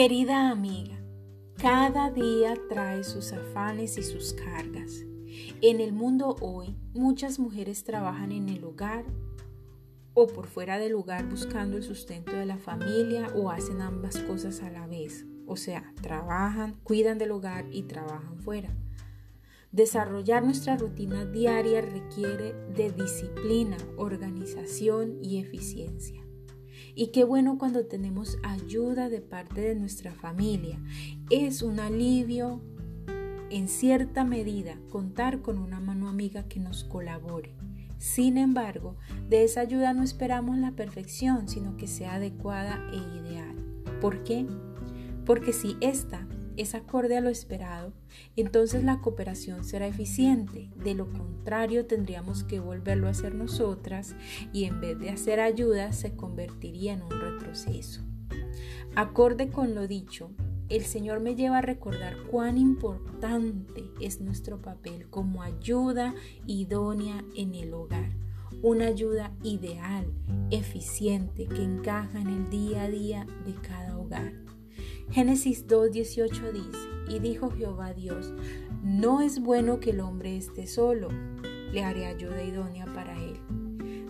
Querida amiga, cada día trae sus afanes y sus cargas. En el mundo hoy, muchas mujeres trabajan en el hogar o por fuera del hogar buscando el sustento de la familia o hacen ambas cosas a la vez. O sea, trabajan, cuidan del hogar y trabajan fuera. Desarrollar nuestra rutina diaria requiere de disciplina, organización y eficiencia. Y qué bueno cuando tenemos ayuda de parte de nuestra familia. Es un alivio en cierta medida contar con una mano amiga que nos colabore. Sin embargo, de esa ayuda no esperamos la perfección, sino que sea adecuada e ideal. ¿Por qué? Porque si esta es acorde a lo esperado, entonces la cooperación será eficiente. De lo contrario, tendríamos que volverlo a hacer nosotras y en vez de hacer ayuda se convertiría en un retroceso. Acorde con lo dicho, el Señor me lleva a recordar cuán importante es nuestro papel como ayuda idónea en el hogar. Una ayuda ideal, eficiente, que encaja en el día a día de cada hogar. Génesis 2.18 dice, y dijo Jehová Dios, no es bueno que el hombre esté solo, le haré ayuda idónea para él.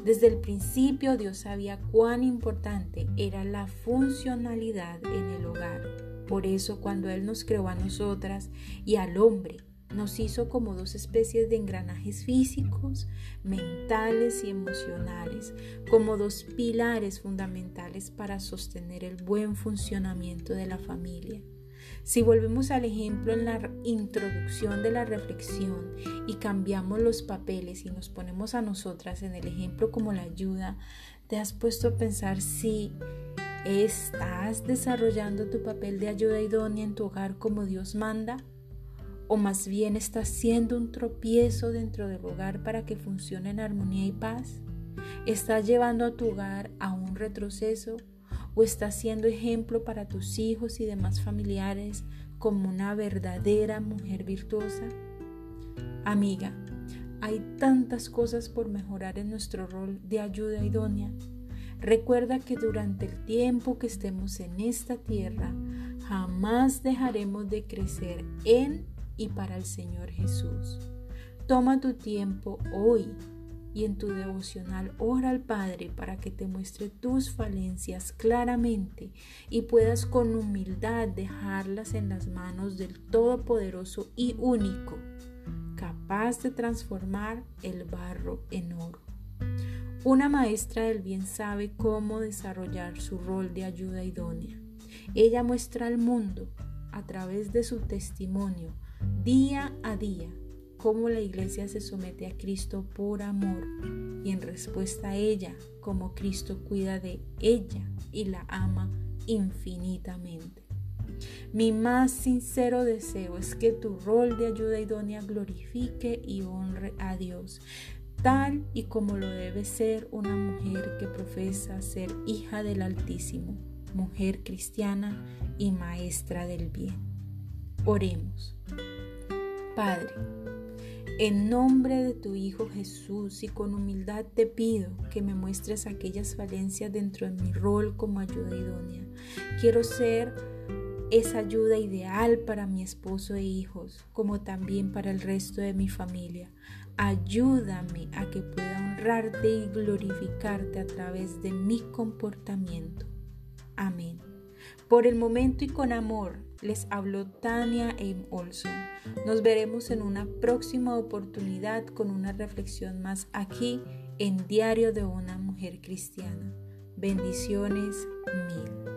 Desde el principio Dios sabía cuán importante era la funcionalidad en el hogar. Por eso cuando Él nos creó a nosotras y al hombre, nos hizo como dos especies de engranajes físicos, mentales y emocionales, como dos pilares fundamentales para sostener el buen funcionamiento de la familia. Si volvemos al ejemplo en la introducción de la reflexión y cambiamos los papeles y nos ponemos a nosotras en el ejemplo como la ayuda, ¿te has puesto a pensar si estás desarrollando tu papel de ayuda idónea en tu hogar como Dios manda? O más bien está siendo un tropiezo dentro del hogar para que funcione en armonía y paz? ¿Estás llevando a tu hogar a un retroceso o estás siendo ejemplo para tus hijos y demás familiares como una verdadera mujer virtuosa? Amiga, hay tantas cosas por mejorar en nuestro rol de ayuda idónea. Recuerda que durante el tiempo que estemos en esta tierra, jamás dejaremos de crecer en y para el Señor Jesús. Toma tu tiempo hoy y en tu devocional ora al Padre para que te muestre tus falencias claramente y puedas con humildad dejarlas en las manos del Todopoderoso y único, capaz de transformar el barro en oro. Una maestra del bien sabe cómo desarrollar su rol de ayuda idónea. Ella muestra al mundo, a través de su testimonio, día a día cómo la iglesia se somete a Cristo por amor y en respuesta a ella, cómo Cristo cuida de ella y la ama infinitamente. Mi más sincero deseo es que tu rol de ayuda idónea glorifique y honre a Dios, tal y como lo debe ser una mujer que profesa ser hija del Altísimo, mujer cristiana y maestra del bien. Oremos. Padre, en nombre de tu Hijo Jesús y con humildad te pido que me muestres aquellas falencias dentro de mi rol como ayuda idónea. Quiero ser esa ayuda ideal para mi esposo e hijos, como también para el resto de mi familia. Ayúdame a que pueda honrarte y glorificarte a través de mi comportamiento. Amén. Por el momento y con amor, les habló Tania M. Olson. Nos veremos en una próxima oportunidad con una reflexión más aquí en Diario de una Mujer Cristiana. Bendiciones mil.